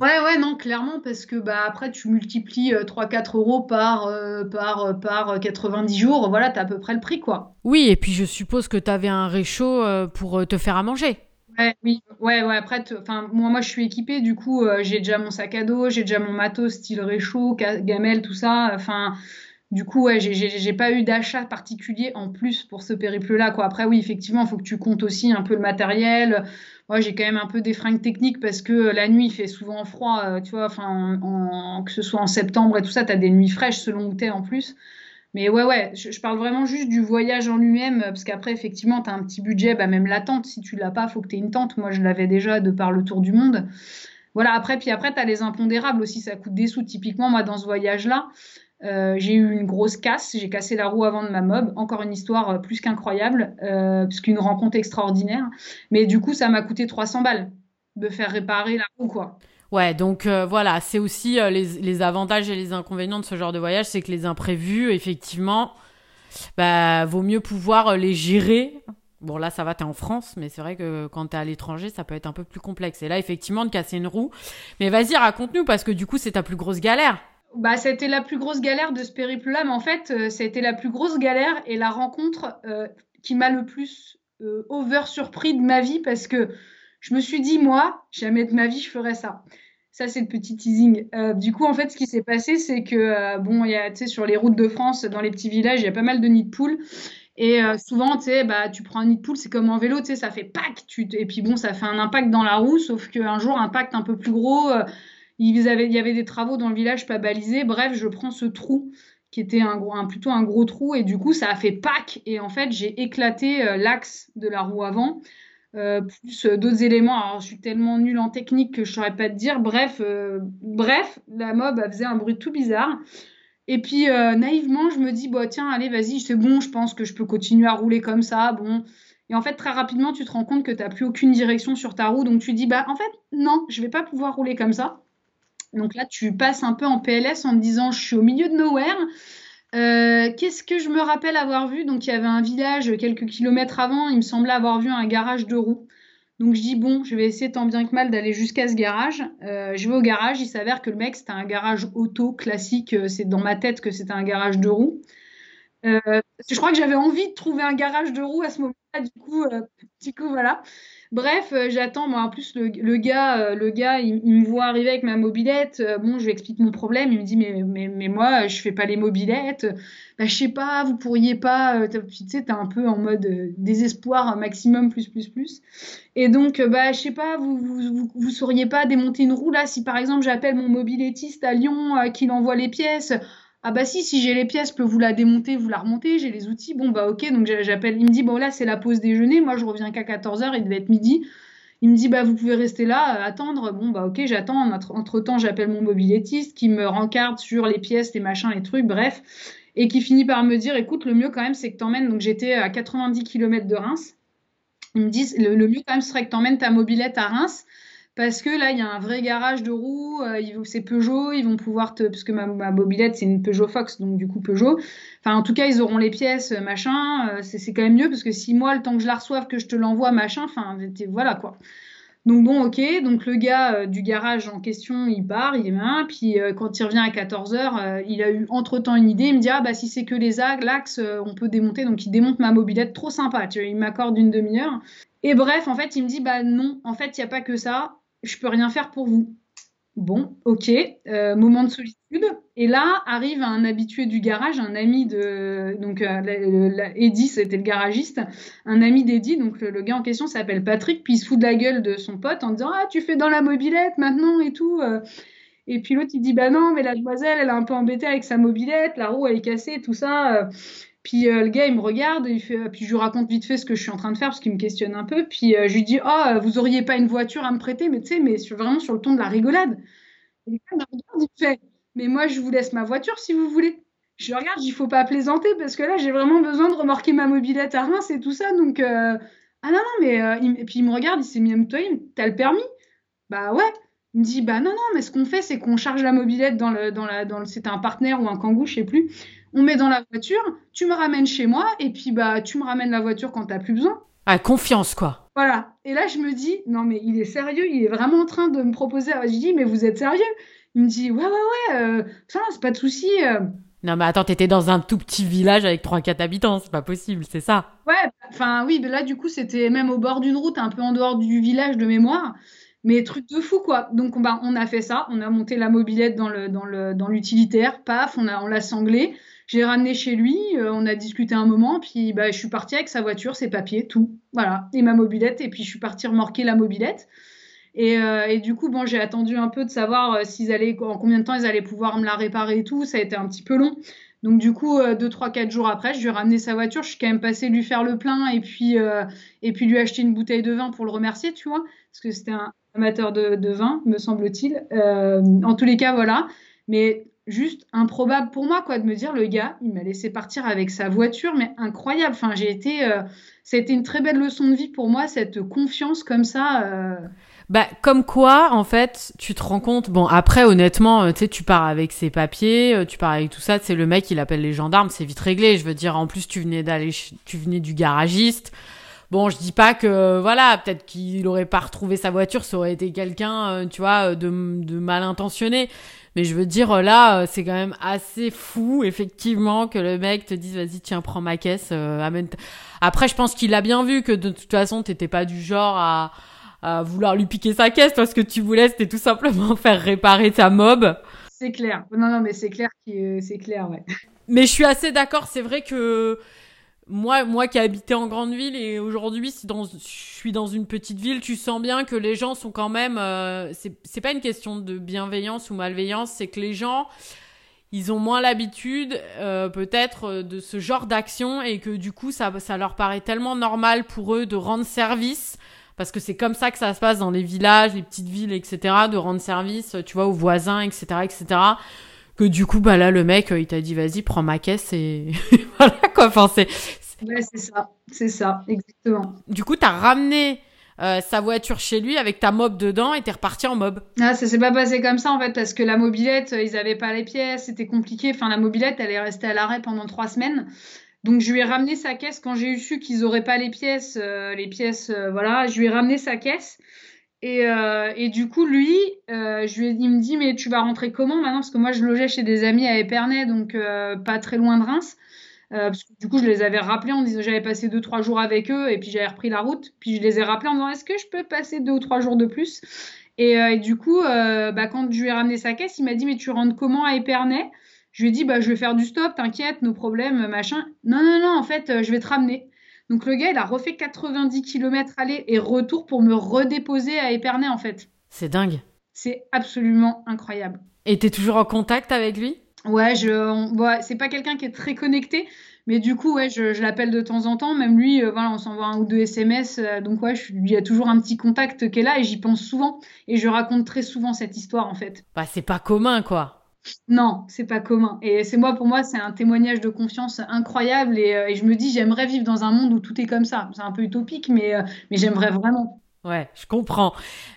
Ouais, ouais, non, clairement, parce que bah, après, tu multiplies 3, euh, 4 euros par, par, par 90 jours, voilà, t'as à peu près le prix, quoi. Oui, et puis je suppose que t'avais un réchaud pour te faire à manger. Ouais, oui, ouais. Après, enfin, moi, moi, je suis équipée. Du coup, euh, j'ai déjà mon sac à dos, j'ai déjà mon matos style réchaud, gamelle, tout ça. Enfin, du coup, ouais, j'ai pas eu d'achat particulier en plus pour ce périple-là. Quoi. Après, oui, effectivement, il faut que tu comptes aussi un peu le matériel. Moi, j'ai quand même un peu des fringues techniques parce que la nuit, il fait souvent froid. Euh, tu vois, enfin, que ce soit en septembre et tout ça, tu as des nuits fraîches selon où tu es en plus. Mais ouais, ouais, je, parle vraiment juste du voyage en lui-même, parce qu'après, effectivement, tu as un petit budget, bah, même la tente, si tu l'as pas, faut que tu aies une tente. Moi, je l'avais déjà de par le tour du monde. Voilà, après, puis après, tu as les impondérables aussi, ça coûte des sous. Typiquement, moi, dans ce voyage-là, euh, j'ai eu une grosse casse, j'ai cassé la roue avant de ma mob, encore une histoire euh, plus qu'incroyable, euh, puisqu'une rencontre extraordinaire. Mais du coup, ça m'a coûté 300 balles de faire réparer la roue, quoi. Ouais, donc euh, voilà, c'est aussi euh, les, avantages et les inconvénients de ce genre de voyage, c'est que les imprévus, effectivement, bah, vaut mieux pouvoir euh, les gérer. Bon, là, ça va, t'es en France, mais c'est vrai que quand t'es à l'étranger, ça peut être un peu plus complexe. Et là, effectivement, de casser une roue. Mais vas-y, raconte-nous, parce que du coup, c'est ta plus grosse galère. Bah, c'était la plus grosse galère de ce périple-là, mais en fait, été la plus grosse galère et la rencontre qui m'a le plus over surpris de ma vie, parce que je me suis dit, moi, jamais de ma vie, je ferais ça. Ça, c'est le petit teasing. Euh, du coup, en fait, ce qui s'est passé, c'est que, euh, bon, il y a, tu sais, sur les routes de France, dans les petits villages, il y a pas mal de nids de poules. Et euh, souvent, tu sais, bah, tu prends un nid de poule, c'est comme en vélo, tu sais, ça fait pack. Tu et puis bon, ça fait un impact dans la roue, sauf qu'un jour, un impact un peu plus gros, il y avait des travaux dans le village pas balisés. Bref, je prends ce trou qui était un, un, plutôt un gros trou, et du coup, ça a fait pack. Et en fait, j'ai éclaté l'axe de la roue avant. Euh, plus euh, d'autres éléments. Alors, je suis tellement nulle en technique que je saurais pas te dire. Bref, euh, bref, la mob faisait un bruit tout bizarre. Et puis, naïvement, je me dis, bah, tiens, allez, vas-y, c'est bon, je pense que je peux continuer à rouler comme ça. Bon. Et en fait, très rapidement, tu te rends compte que tu n'as plus aucune direction sur ta roue. Donc, tu dis, bah, en fait, non, je vais pas pouvoir rouler comme ça. Donc là, tu passes un peu en PLS en te disant, je suis au milieu de nowhere. Euh, qu'est-ce que je me rappelle avoir vu? Donc il y avait un village quelques kilomètres avant, il me semblait avoir vu un garage de roues. Donc je dis bon, je vais essayer tant bien que mal d'aller jusqu'à ce garage. Euh, je vais au garage, il s'avère que le mec c'était un garage auto classique, euh, c'est dans ma tête que c'était un garage de roues. je crois que j'avais envie de trouver un garage de roues à ce moment du coup, du coup, voilà. Bref, euh, j'attends. Moi, en plus, le, gars, euh, le gars il, me voit arriver avec ma mobilette. Euh, bon, je lui explique mon problème. Il me dit, mais, moi, je fais pas les mobilettes. Bah, je sais pas, vous pourriez pas. tu sais, t'es un peu en mode désespoir maximum, plus, plus, plus. Et donc, bah, je sais pas, vous, vous, vous, sauriez pas démonter une roue là si par exemple j'appelle mon mobilettiste à Lyon, qu'il envoie les pièces. Ah bah si, si j'ai les pièces, je peux vous la démonter, vous la remonter, j'ai les outils. Bon bah ok, donc j'appelle, il me dit bon là c'est la pause déjeuner, moi je reviens qu'à 14h, il devait être midi. Il me dit bah vous pouvez rester là, euh, attendre. Bon bah ok, j'attends. Entre temps, j'appelle mon mobilettiste qui me rencarde sur les pièces, les machins, les trucs, bref, et qui finit par me dire écoute, le mieux quand même c'est que t'emmènes. Donc j'étais à 90 km de Reims. Ils me disent le, le mieux quand même serait que t'emmènes ta mobilette à Reims parce que là, il y a un vrai garage de roues, euh, c'est Peugeot, ils vont pouvoir te... Parce que ma, ma mobilette, c'est une Peugeot Fox, donc du coup Peugeot. Enfin, en tout cas, ils auront les pièces, euh, machin. Euh, c'est quand même mieux, parce que si moi, le temps que je la reçoive, que je te l'envoie, machin, enfin, voilà quoi. Donc bon, ok, donc le gars du garage en question, il part, il main, puis quand il revient à 14h, il a eu entre-temps une idée, il me dit, ah bah si c'est que les l'axe, on peut démonter, donc il démonte ma mobilette, trop sympa, tu vois, il m'accorde une demi-heure. Et bref, en fait, il me dit, bah non, en fait, il n'y a pas que ça, je peux rien faire pour vous. Bon, ok, euh, moment de solitude. Et là arrive un habitué du garage, un ami de donc euh, Eddie, c'était le garagiste, un ami d'Eddie, donc le, gars en question s'appelle Patrick, puis il se fout de la gueule de son pote en disant ah tu fais dans la mobilette maintenant et tout. Euh. Et puis l'autre il dit bah non mais la demoiselle elle est un peu embêtée avec sa mobilette, la roue elle est cassée, tout ça. Puis euh, le gars, il me regarde, fait, puis je lui raconte vite fait ce que je suis en train de faire parce qu'il me questionne un peu. Puis euh, je lui dis, oh, vous auriez pas une voiture à me prêter, mais tu sais, mais vraiment sur le ton de la rigolade. Et le gars me regarde, il fait, mais moi, je vous laisse ma voiture si vous voulez. Je regarde, il faut pas plaisanter parce que là, j'ai vraiment besoin de remorquer ma mobilette à Reims et tout ça. Donc, euh, ah non, non, mais. et puis il me regarde, il s'est mis à me t'as le permis? Bah ouais. Il me dit, bah non, non, mais ce qu'on fait, c'est qu'on charge la mobilette dans le. Dans le, c'était un partenaire ou un kangou, je sais plus on met dans la voiture, tu me ramènes chez moi, et puis bah tu me ramènes la voiture quand t'as plus besoin. Ah, confiance, quoi. Voilà. Et là, je me dis, non, mais il est sérieux, il est vraiment en train de me proposer. Je dis, mais vous êtes sérieux? Il me dit, ouais, ouais, ouais, euh, ça, c'est pas de souci. Euh. Non, mais attends, t'étais dans un tout petit village avec 3-4 habitants, c'est pas possible, c'est ça Ouais, enfin, oui, mais là, du coup, c'était même au bord d'une route, un peu en dehors du village de mémoire. Mais truc de fou, quoi. Donc, bah, on a fait ça, on a monté la mobilette dans le dans le dans l'utilitaire, paf, on a on l'a sanglé. J'ai ramené chez lui, euh, on a discuté un moment, puis bah, je suis partie avec sa voiture, ses papiers, tout. Voilà. Et ma mobilette, et puis je suis partie remorquer la mobilette. Et, euh, du coup, bon, j'ai attendu un peu de savoir euh, allaient, en combien de temps ils allaient pouvoir me la réparer et tout. Ça a été un petit peu long. Donc du coup, deux, trois, quatre jours après, je lui ai ramené sa voiture. Je suis quand même passée lui faire le plein et puis et puis lui acheter une bouteille de vin pour le remercier, tu vois, parce que c'était un amateur de, de vin, me semble-t-il. en tous les cas, voilà. Mais juste improbable pour moi, quoi, de me dire le gars, il m'a laissé partir avec sa voiture, mais incroyable. Enfin, j'ai été, euh, ça a été une très belle leçon de vie pour moi, cette confiance comme ça. Euh. Bah, comme quoi, en fait, tu te rends compte. Bon, après, honnêtement, euh, tu sais, tu pars avec ses papiers, tu pars avec tout ça. C'est le mec, il appelle les gendarmes, c'est vite réglé. Je veux dire, en plus, tu venais d'aller, tu venais du garagiste. Bon, je dis pas que voilà, peut-être qu'il aurait pas retrouvé sa voiture, ça aurait été quelqu'un, tu vois, de, de mal intentionné. Mais je veux dire, là, euh, c'est quand même assez fou, effectivement, que le mec te dise, vas-y, tiens, prends ma caisse, euh, amène. Après, je pense qu'il a bien vu que de toute façon, t'étais pas du genre à, à vouloir lui piquer sa caisse. Toi, ce que tu voulais, c'était tout simplement faire réparer ta mob. C'est clair. Non, non, mais c'est clair, c'est clair, ouais. Mais je suis assez d'accord. C'est vrai que moi, moi qui ai habité en grande ville et aujourd'hui, si dans, je suis dans une petite ville, tu sens bien que les gens sont quand même. Euh, c'est pas une question de bienveillance ou malveillance, c'est que les gens, ils ont moins l'habitude, euh, peut-être, de ce genre d'action et que du coup, ça, ça leur paraît tellement normal pour eux de rendre service. Parce que c'est comme ça que ça se passe dans les villages, les petites villes, etc., de rendre service, tu vois, aux voisins, etc., etc., que du coup bah là le mec il t'a dit vas-y prends ma caisse et voilà quoi enfin c'est ouais c'est ça c'est ça exactement du coup t'as ramené euh, sa voiture chez lui avec ta mob dedans et t'es reparti en mob. Ah, ça s'est pas passé comme ça en fait parce que la mobilette, euh, ils avaient pas les pièces, c'était compliqué. Enfin, la mobilette, elle est restée à l'arrêt pendant trois semaines. Donc je lui ai ramené sa caisse quand j'ai eu su qu'ils auraient pas les pièces, euh, les pièces, voilà. Je lui ai ramené sa caisse et, et, du coup, lui, je lui ai, il me dit, mais tu vas rentrer comment maintenant? Parce que moi, je logeais chez des amis à Épernay, donc pas très loin de Reims. Parce que du coup, je les avais rappelés en disant j'avais passé deux trois jours avec eux et puis j'avais repris la route. Puis je les ai rappelés en disant est-ce que je peux passer deux ou trois jours de plus? Et, du coup, bah, quand je lui ai ramené sa caisse, il m'a dit mais tu rentres comment à Épernay? Je lui ai dit bah je vais faire du stop, t'inquiète, nos problèmes, machin. Non non non, en fait, je vais te ramener. Donc le gars, il a refait 90 km aller et retour pour me redéposer à Épernay en fait. C'est dingue. C'est absolument incroyable. Et t'es toujours en contact avec lui? Ouais, je, c'est pas quelqu'un qui est très connecté, mais du coup, ouais, je, l'appelle de temps en temps. Même lui, euh, voilà, on s'envoie un ou deux SMS. Euh, donc ouais, il y a toujours un petit contact qui est là et j'y pense souvent. Et je raconte très souvent cette histoire en fait. Bah, c'est pas commun quoi. Non, c'est pas commun. Et c'est moi, pour moi, c'est un témoignage de confiance incroyable. Euh, et, je me dis, j'aimerais vivre dans un monde où tout est comme ça. C'est un peu utopique, mais, mais j'aimerais vraiment. Ouais, je comprends.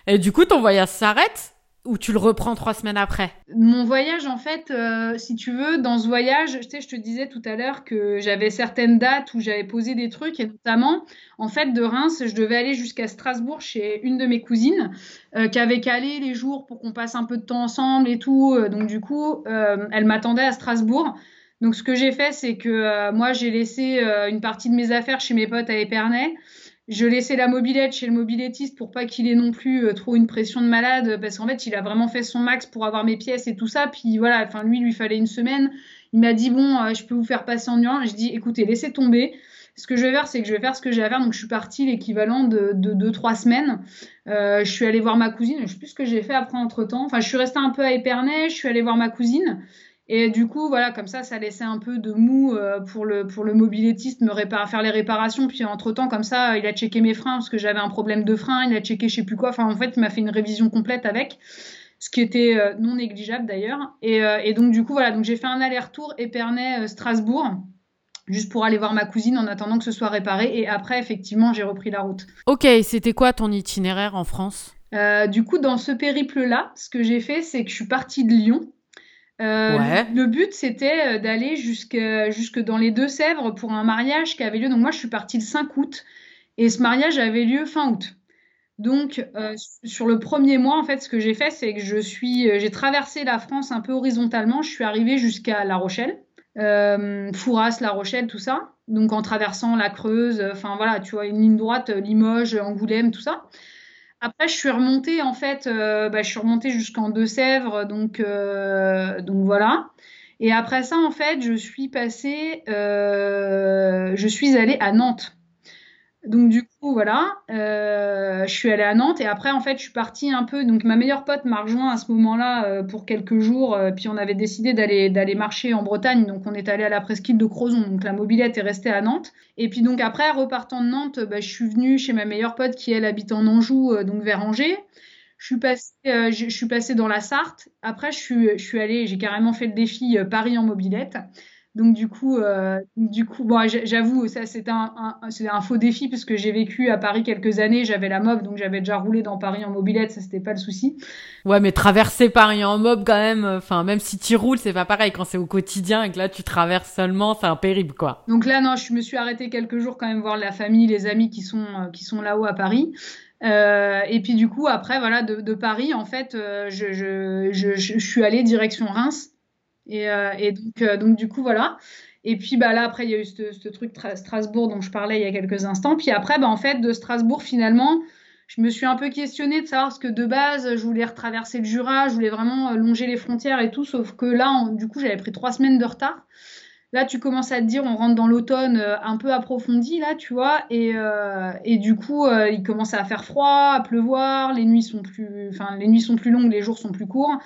Et du coup, ton voyage s'arrête? Ou tu le reprends trois semaines après Mon voyage, en fait, euh, si tu veux, dans ce voyage, tu sais, je te disais tout à l'heure que j'avais certaines dates où j'avais posé des trucs, et notamment, en fait, de Reims, je devais aller jusqu'à Strasbourg chez une de mes cousines euh, qui avait calé les jours pour qu'on passe un peu de temps ensemble et tout. Euh, donc, du coup, elle m'attendait à Strasbourg. Donc, ce que j'ai fait, c'est que moi, j'ai laissé une partie de mes affaires chez mes potes à Épernay. Je laissais la mobilette chez le mobilettiste pour pas qu'il ait non plus euh, trop une pression de malade, parce qu'en fait, il a vraiment fait son max pour avoir mes pièces et tout ça. Puis voilà, enfin, lui, lui fallait une semaine. Il m'a dit, bon, euh, je peux vous faire passer en nuant. Je dis, écoutez, laissez tomber. Ce que je vais faire, c'est que je vais faire ce que j'ai à faire. Donc, je suis partie l'équivalent de, deux, trois semaines. Euh, je suis allée voir ma cousine. Je sais plus ce que j'ai fait après entre temps. Enfin, je suis restée un peu à Épernay. Je suis allée voir ma cousine. Et du coup, voilà, comme ça, ça laissait un peu de mou euh, pour le, pour le mobilettiste me faire les réparations. Puis entre-temps, comme ça, il a checké mes freins parce que j'avais un problème de frein. Il a checké je sais plus quoi. Enfin, en fait, il m'a fait une révision complète avec, ce qui était euh, non négligeable d'ailleurs. Et, euh, et, donc, du coup, voilà, donc j'ai fait un aller-retour Épernay-Strasbourg juste pour aller voir ma cousine en attendant que ce soit réparé. Et après, effectivement, j'ai repris la route. Ok, c'était quoi ton itinéraire en France? Du coup, dans ce périple-là, ce que j'ai fait, c'est que je suis partie de Lyon. Euh, le but, c'était euh, d'aller jusque, jusque dans les Deux-Sèvres pour un mariage qui avait lieu. Donc, moi, je suis partie le 5 août et ce mariage avait lieu fin août. Donc, euh, sur le premier mois, en fait, ce que j'ai fait, c'est que je suis, j'ai traversé la France un peu horizontalement. Je suis arrivée jusqu'à La Rochelle, Fouras, La Rochelle, tout ça. Donc, en traversant la Creuse, enfin voilà, tu vois, une ligne droite, Limoges, Angoulême, tout ça. Après, je suis remontée en fait, euh, bah, je suis remontée jusqu'en Deux-Sèvres, donc euh, donc voilà. Et après ça, en fait, je suis passée, euh, je suis allée à Nantes. Donc du coup, voilà, euh, je suis allée à Nantes et après, en fait, je suis partie un peu. Donc ma meilleure pote m'a rejoint à ce moment-là euh, pour quelques jours. Euh, puis on avait décidé d'aller d'aller marcher en Bretagne. Donc on est allé à la presqu'île de Crozon. Donc la mobilette est restée à Nantes. Et puis donc après, repartant de Nantes, bah, je suis venue chez ma meilleure pote qui elle habite en Anjou, donc vers Angers. Je suis passée, je, suis passée dans la Sarthe. Après, je suis, je suis allée, j'ai carrément fait le défi Paris en mobilette. Donc du coup, euh, du coup, bon, j'avoue, ça c'était un, un, faux défi parce que j'ai vécu à Paris quelques années, j'avais la mob, donc j'avais déjà roulé dans Paris en mobilette, ça c'était pas le souci. Ouais, mais traverser Paris en mob quand même, enfin même si tu roules, c'est pas pareil quand c'est au quotidien et que là tu traverses seulement, c'est un périple quoi. Donc là non, je me suis arrêtée quelques jours quand même voir la famille, les amis qui sont euh, qui sont là-haut à Paris. Euh, et puis du coup après voilà de, Paris en fait, je, je, je, je suis allée direction Reims. Et, euh, et donc, euh, donc, du coup, voilà. Et puis bah, là, après, il y a eu ce, truc Strasbourg dont je parlais il y a quelques instants. Puis après, bah, en fait, de Strasbourg, finalement, je me suis un peu questionnée de savoir ce que de base, je voulais retraverser le Jura, je voulais vraiment euh, longer les frontières et tout. Sauf que là, du coup, j'avais pris trois semaines de retard. Là, tu commences à te dire, on rentre dans l'automne un peu approfondi, là, tu vois, et, du coup, il commence à faire froid, à pleuvoir, les nuits sont plus, les nuits sont plus longues, les jours sont plus courts.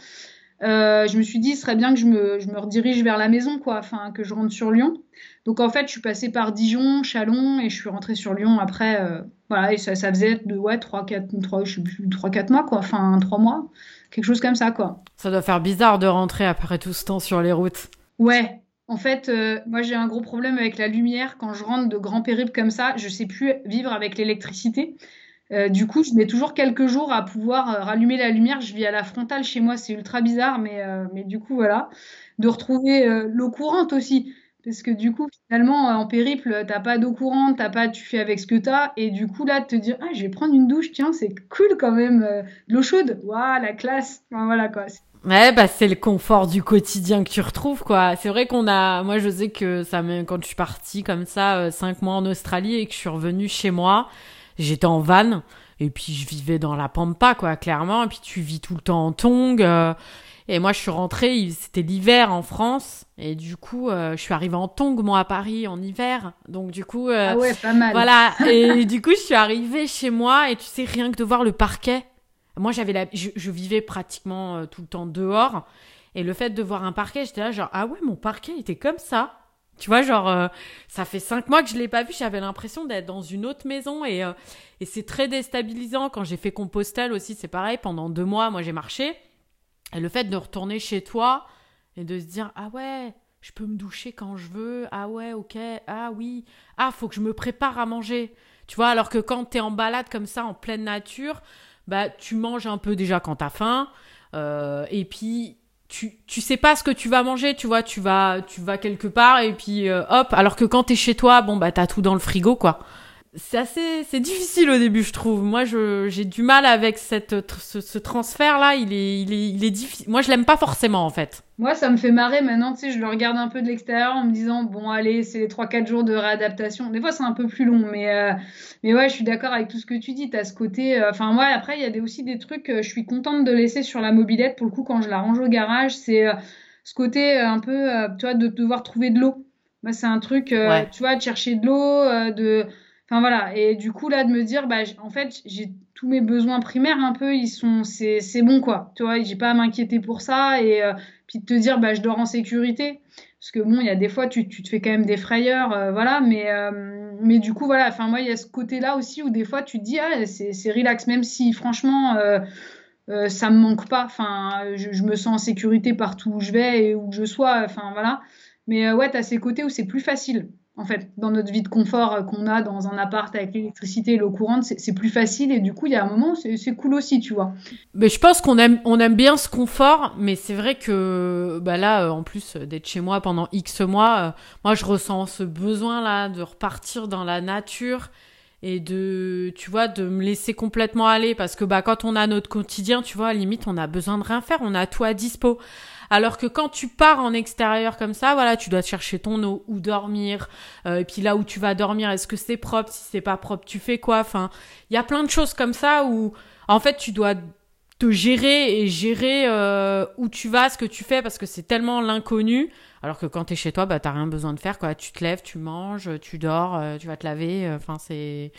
Euh, je me suis dit, ce serait bien que je me, je me, redirige vers la maison, quoi, enfin, que je rentre sur Lyon. Donc, en fait, je suis passée par Dijon, Chalon, et je suis rentrée sur Lyon après. Euh, voilà, et ça, ça, faisait de, ouais, 3, 4, 3, je sais plus, 3, 4 mois, quoi, enfin, 3 mois, quelque chose comme ça, quoi. Ça doit faire bizarre de rentrer après tout ce temps sur les routes. Ouais. En fait, euh, moi j'ai un gros problème avec la lumière. Quand je rentre de grands périples comme ça, je sais plus vivre avec l'électricité. Euh, du coup, je mets toujours quelques jours à pouvoir euh, rallumer la lumière. Je vis à la frontale chez moi, c'est ultra bizarre, mais, euh, mais du coup, voilà. De retrouver l'eau courante aussi. Parce que du coup, finalement, en périple, t'as pas d'eau courante, t'as pas, tu fais avec ce que t'as. Et du coup, là, te dire, ah, je vais prendre une douche, tiens, c'est cool quand même. De l'eau chaude, waouh, la classe. Voilà quoi. Ouais, bah c'est le confort du quotidien que tu retrouves, quoi. C'est vrai qu'on a, moi je sais que ça, quand je suis partie comme ça, cinq mois en Australie et que je suis revenue chez moi, j'étais en van et puis je vivais dans la pampa, quoi, clairement. Et puis tu vis tout le temps en tongs. Euh, et moi, je suis rentrée, c'était l'hiver en France. Et du coup, euh, je suis arrivée en tongs, moi, à Paris, en hiver. Donc, du coup. Euh, ah ouais, pas mal. Voilà. et du coup, je suis arrivée chez moi. Et tu sais, rien que de voir le parquet. Moi, j'avais la... je, vivais pratiquement tout le temps dehors. Et le fait de voir un parquet, j'étais là, genre, ah ouais, mon parquet était comme ça. Tu vois, genre, ça fait cinq mois que je l'ai pas vu. J'avais l'impression d'être dans une autre maison et, et c'est très déstabilisant. Quand j'ai fait Compostelle aussi, c'est pareil. Pendant deux mois, moi, j'ai marché. Et le fait de retourner chez toi et de se dire ah ouais, je peux me doucher quand je veux, ah ouais, ok, ah oui, ah faut que je me prépare à manger. Tu vois, alors que quand tu es en balade comme ça, en pleine nature, bah tu manges un peu déjà quand t'as faim, euh, et puis tu, tu sais pas ce que tu vas manger, tu vois, tu vas, tu vas quelque part et puis euh, hop, alors que quand t'es chez toi, bon bah t'as tout dans le frigo quoi c'est assez c'est difficile au début je trouve. Moi je j'ai du mal avec cette ce, transfert là il est il est il est difficile moi je l'aime pas forcément en fait. Moi ça me fait marrer maintenant tu sais je le regarde un peu de l'extérieur en me disant bon allez c'est les 3 4 jours de réadaptation. Des fois c'est un peu plus long mais euh, mais ouais je suis d'accord avec tout ce que tu dis. Tu ce côté euh, enfin moi après il y a des, aussi des trucs je suis contente de laisser sur la mobilette. Pour le coup quand je la range au garage c'est euh, ce côté un peu tu vois de devoir trouver de l'eau. Moi c'est un truc tu vois de chercher de l'eau de Enfin voilà, et du coup là de me dire, bah en fait j'ai tous mes besoins primaires un peu, ils sont, c'est, c'est bon quoi, tu vois, j'ai pas à m'inquiéter pour ça et euh, puis de te dire, bah je dors en sécurité, parce que bon, il y a des fois tu, tu te fais quand même des frayeurs, euh, voilà, mais euh, mais du coup voilà, enfin moi il y a ce côté là aussi où des fois tu te dis, ah c'est, relax, même si franchement ça me manque pas, enfin je, je, me sens en sécurité partout où je vais et où je sois, enfin voilà, mais ouais t'as ces côtés où c'est plus facile en fait, dans notre vie de confort euh, qu'on a dans un appart avec l'électricité et l'eau courante, c'est plus facile et du coup, il y a un moment, c'est cool aussi, tu vois. Mais je pense qu'on aime, on aime bien ce confort, mais c'est vrai que bah là, euh, en plus d'être chez moi pendant X mois, euh, moi, je ressens ce besoin là de repartir dans la nature et de tu vois de me laisser complètement aller parce que bah quand on a notre quotidien tu vois à limite on a besoin de rien faire on a tout à dispo alors que quand tu pars en extérieur comme ça, voilà, tu dois chercher ton eau, ou dormir, euh, et puis là où tu vas dormir, est-ce que c'est propre Si c'est pas propre, tu fais quoi? Enfin, il y a plein de choses comme ça où, en fait, tu dois te gérer et gérer euh, où tu vas, ce que tu fais, parce que c'est tellement l'inconnu. Alors que quand t'es chez toi, bah t'as rien besoin de faire, quoi. Tu te lèves, tu manges, tu dors, euh, tu vas te laver. Enfin, c'est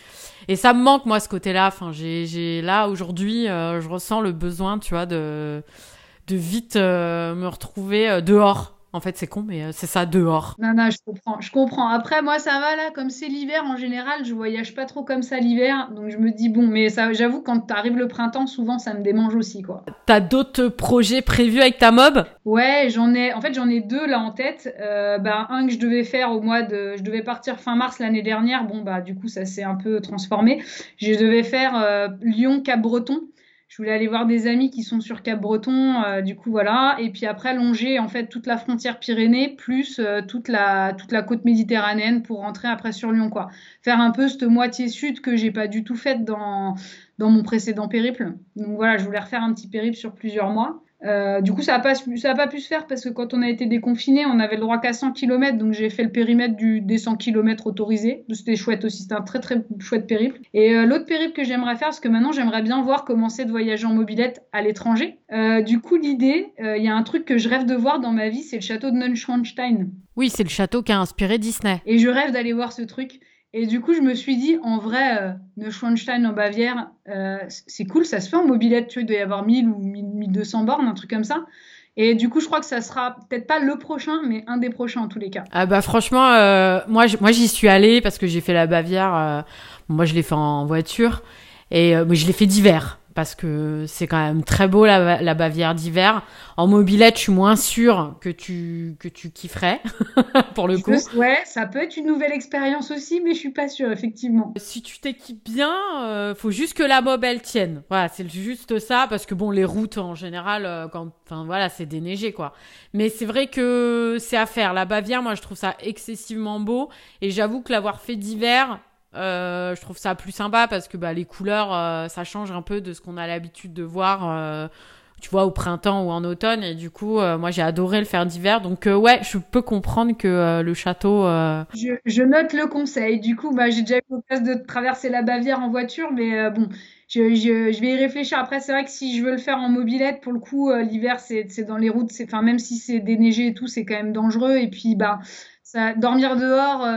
et ça me manque moi ce côté-là. Enfin, j'ai, j'ai là aujourd'hui, je ressens le besoin, tu vois, de de vite euh, me retrouver euh, dehors. En fait, c'est con, mais euh, c'est ça, dehors. Non, non, je comprends. Je comprends. Après, moi, ça va là, comme c'est l'hiver, en général, je voyage pas trop comme ça l'hiver. Donc, je me dis, bon, mais ça, j'avoue, quand arrive le printemps, souvent, ça me démange aussi, quoi. T'as d'autres projets prévus avec ta mob? Ouais, j'en ai, en fait, j'en ai deux là en tête. bah, un que je devais faire au mois de. Je devais partir fin mars l'année dernière. Bon, bah, du coup, ça s'est un peu transformé. Je devais faire Lyon-Cap-Breton je voulais aller voir des amis qui sont sur Cap-Breton, euh, du coup voilà, et puis après longer en fait toute la frontière Pyrénées plus euh, toute la toute la côte méditerranéenne pour rentrer après sur Lyon quoi. Faire un peu cette moitié sud que j'ai pas du tout faite dans dans mon précédent périple. Donc voilà, je voulais refaire un petit périple sur plusieurs mois. Euh, du coup, ça n'a pas, ça a pas pu se faire parce que quand on a été déconfiné, on avait le droit qu'à 100 km, donc j'ai fait le périmètre du, des 100 km autorisés. C'était chouette aussi, c'était un très très chouette périple. Et euh, l'autre périple que j'aimerais faire, parce que maintenant j'aimerais bien voir comment c'est de voyager en mobilette à l'étranger. Euh, du coup, l'idée, il y a un truc que je rêve de voir dans ma vie, c'est le château de Neuschwanstein. Oui, c'est le château qui a inspiré Disney. Et je rêve d'aller voir ce truc. Et du coup, je me suis dit, en vrai, euh, Neuschwanstein en Bavière, euh, c'est cool, ça se fait en mobilette, tu vois, il doit y avoir 1000 ou 1200 bornes, un truc comme ça. Et du coup, je crois que ça sera peut-être pas le prochain, mais un des prochains en tous les cas. Ah bah franchement, euh, moi, moi j'y suis allée parce que j'ai fait la Bavière. moi, je l'ai fait en voiture et je l'ai fait d'hiver. Parce que c'est quand même très beau la, Bavière d'hiver. En mobilette, je suis moins sûre que tu, que tu kifferais, pour le coup. ouais, ça peut être une nouvelle expérience aussi, mais je suis pas sûre, effectivement. Si tu t'équipes bien, euh, faut juste que la mob, elle tienne. Voilà, c'est juste ça, parce que bon, les routes, en général, euh, quand, enfin voilà, c'est déneigé, quoi. Mais c'est vrai que c'est à faire. La Bavière, moi, je trouve ça excessivement beau, et j'avoue que l'avoir fait d'hiver, euh, je trouve ça plus sympa parce que bah, les couleurs, euh, ça change un peu de ce qu'on a l'habitude de voir, euh, tu vois, au printemps ou en automne. Et du coup, moi, j'ai adoré le faire d'hiver. Donc, ouais, je peux comprendre que le château. Je, je, note le conseil. Du coup, bah, j'ai déjà eu l'occasion de traverser la Bavière en voiture, mais bon. Je, je, je, vais y réfléchir. Après, c'est vrai que si je veux le faire en mobilette, pour le coup, l'hiver, c'est dans les routes. Enfin, même si c'est déneigé et tout, c'est quand même dangereux. Et puis, bah, ça, dormir dehors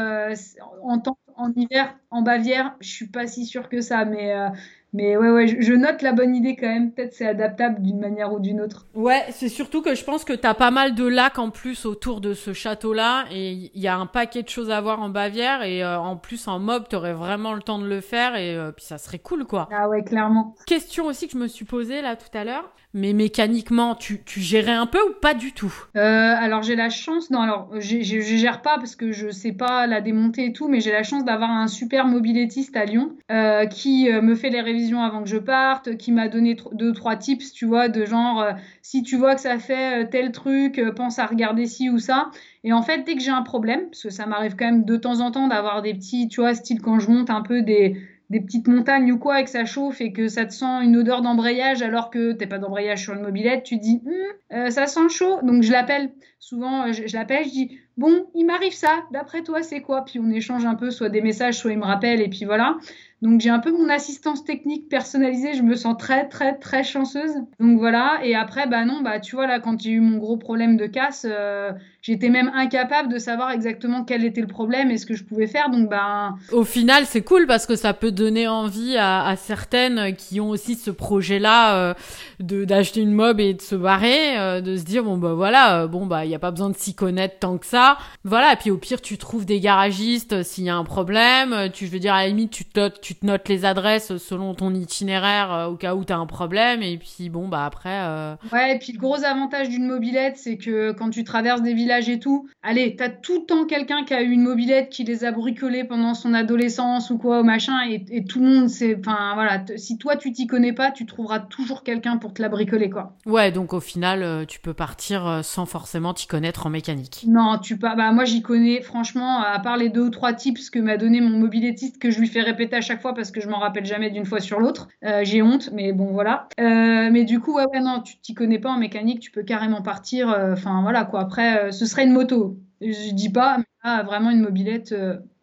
en temps en hiver, en Bavière, je suis pas si sûre que ça, mais, euh, mais ouais, ouais, je, note la bonne idée quand même. Peut-être c'est adaptable d'une manière ou d'une autre. Ouais, c'est surtout que je pense que tu as pas mal de lacs en plus autour de ce château-là, et il y a un paquet de choses à voir en Bavière, et euh, en plus en mob, tu aurais vraiment le temps de le faire, et euh, puis ça serait cool, quoi. Ah ouais, clairement. Question aussi que je me suis posée là tout à l'heure mais mécaniquement, tu, tu gérais un peu ou pas du tout? Euh, Alors j'ai la chance, non, alors je gère pas parce que je sais pas la démonter et tout, mais j'ai la chance d'avoir un super mobilettiste à Lyon euh, qui euh, me fait les révisions avant que je parte, qui m'a donné deux trois tips, tu vois, de genre euh, si tu vois que ça fait tel truc, pense à regarder ci ou ça. Et en fait, dès que j'ai un problème, parce que ça m'arrive quand même de temps en temps d'avoir des petits, tu vois, style quand je monte un peu des des petites montagnes ou quoi et que ça chauffe et que ça te sent une odeur d'embrayage alors que t'es pas d'embrayage sur une mobilette, tu dis hum, euh, ça sent chaud. Donc je l'appelle. Souvent, euh, je, l'appelle, je dis bon, il m'arrive ça. D'après toi, c'est quoi? Puis on échange un peu, soit des messages, soit il me rappelle et puis voilà. Donc j'ai un peu mon assistance technique personnalisée, je me sens très très très chanceuse. Donc voilà, et après bah non, bah tu vois là quand j'ai eu mon gros problème de casse, euh, j'étais même incapable de savoir exactement quel était le problème et ce que je pouvais faire. Donc bah au final, c'est cool parce que ça peut donner envie à, certaines qui ont aussi ce projet-là euh, de d'acheter une mob et de se barrer, euh, de se dire bon bah voilà, bon bah il y a pas besoin de s'y connaître tant que ça. Voilà, et puis au pire tu trouves des garagistes s'il y a un problème, tu je veux dire à la limite tu te tu te notes les adresses selon ton itinéraire euh, au cas où tu as un problème. Et puis, bon, bah après. Euh, ouais, et puis le gros avantage d'une mobilette, c'est que quand tu traverses des villages et tout, allez, tu as tout le temps quelqu'un qui a eu une mobilette qui les a bricolés pendant son adolescence ou quoi, au machin. Et, tout le monde, c'est. Enfin, voilà, si toi tu t'y connais pas, tu trouveras toujours quelqu'un pour te la bricoler, quoi. Ouais, donc au final, euh, tu peux partir sans forcément t'y connaître en mécanique. Non, tu pas. Bah, moi, j'y connais, franchement, à part les deux ou trois tips que m'a donné mon mobilettiste que je lui fais répéter à chaque fois parce que je m'en rappelle jamais d'une fois sur l'autre. Euh, j'ai honte, mais bon, voilà. Euh, mais du coup, ouais, ouais, non, tu t'y connais pas en mécanique, tu peux carrément partir. Euh, enfin, voilà, quoi. Après, ce serait une moto. Je dis pas, là, vraiment une mobilette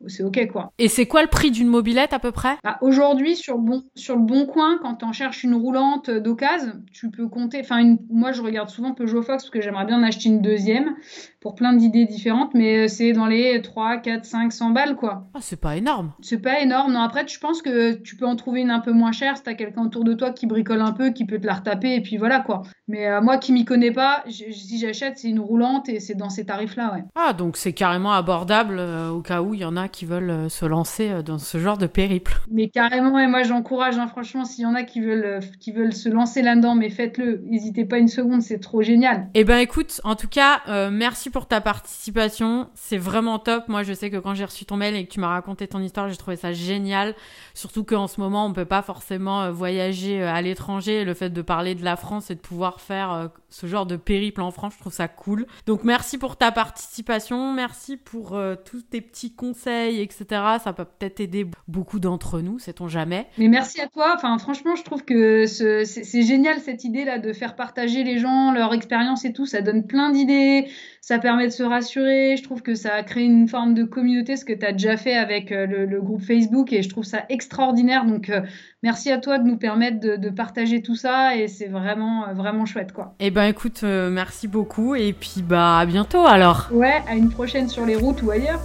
c'est ok quoi. Et c'est quoi le prix d'une mobilette à peu près? Bah, Aujourd'hui sur le bon sur le bon coin, quand tu en cherches une roulante d'occasion, tu peux compter. Enfin, moi je regarde souvent Peugeot Fox parce que j'aimerais bien en acheter une deuxième pour plein d'idées différentes, mais euh, c'est dans les 3, 4, 500 balles quoi. Ah, c'est pas énorme. C'est pas énorme. Non, après je pense que tu peux en trouver une un peu moins chère si t'as quelqu'un autour de toi qui bricole un peu, qui peut te la retaper et puis voilà quoi. Mais euh, moi qui m'y connais pas, si j'achète c'est une roulante et c'est dans ces tarifs là ouais. Ah donc c'est carrément abordable euh, au cas où il y en a qui veulent euh, se lancer euh, dans ce genre de périple. Mais carrément, et moi j'encourage, hein, franchement, s'il y en a qui veulent, qui veulent se lancer là-dedans, mais faites-le, n'hésitez pas une seconde, c'est trop génial. Eh ben écoute, en tout cas, merci pour ta participation, c'est vraiment top. Moi je sais que quand j'ai reçu ton mail et que tu m'as raconté ton histoire, j'ai trouvé ça génial. Surtout qu'en ce moment, on peut pas forcément voyager à l'étranger. Le fait de parler de la France et de pouvoir faire ce genre de périple en France, je trouve ça cool. Donc merci pour ta participation, merci pour tous tes petits conseils, etc. Ça peut peut-être aider beaucoup d'entre nous, sait-on jamais. Mais merci à toi. Enfin, franchement, je trouve que c'est génial cette idée-là de faire partager les gens, leur expérience et tout. Ça donne plein d'idées, ça permet de se rassurer. Je trouve que ça a créé une forme de communauté, ce que tu as déjà fait avec euh, le, groupe Facebook, et je trouve ça extraordinaire. Donc, euh, merci à toi de nous permettre de, partager tout ça, et c'est vraiment, euh, vraiment chouette, quoi. Eh ben, écoute, merci beaucoup, et puis bah à bientôt alors. Ouais, à une prochaine sur les routes ou ailleurs.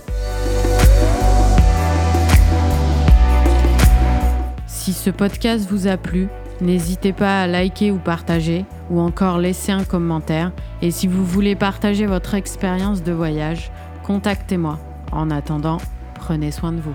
Si ce podcast vous a plu, n'hésitez pas à liker ou partager, ou encore laisser un commentaire. Et si vous voulez partager votre expérience de voyage, contactez-moi. En attendant, prenez soin de vous.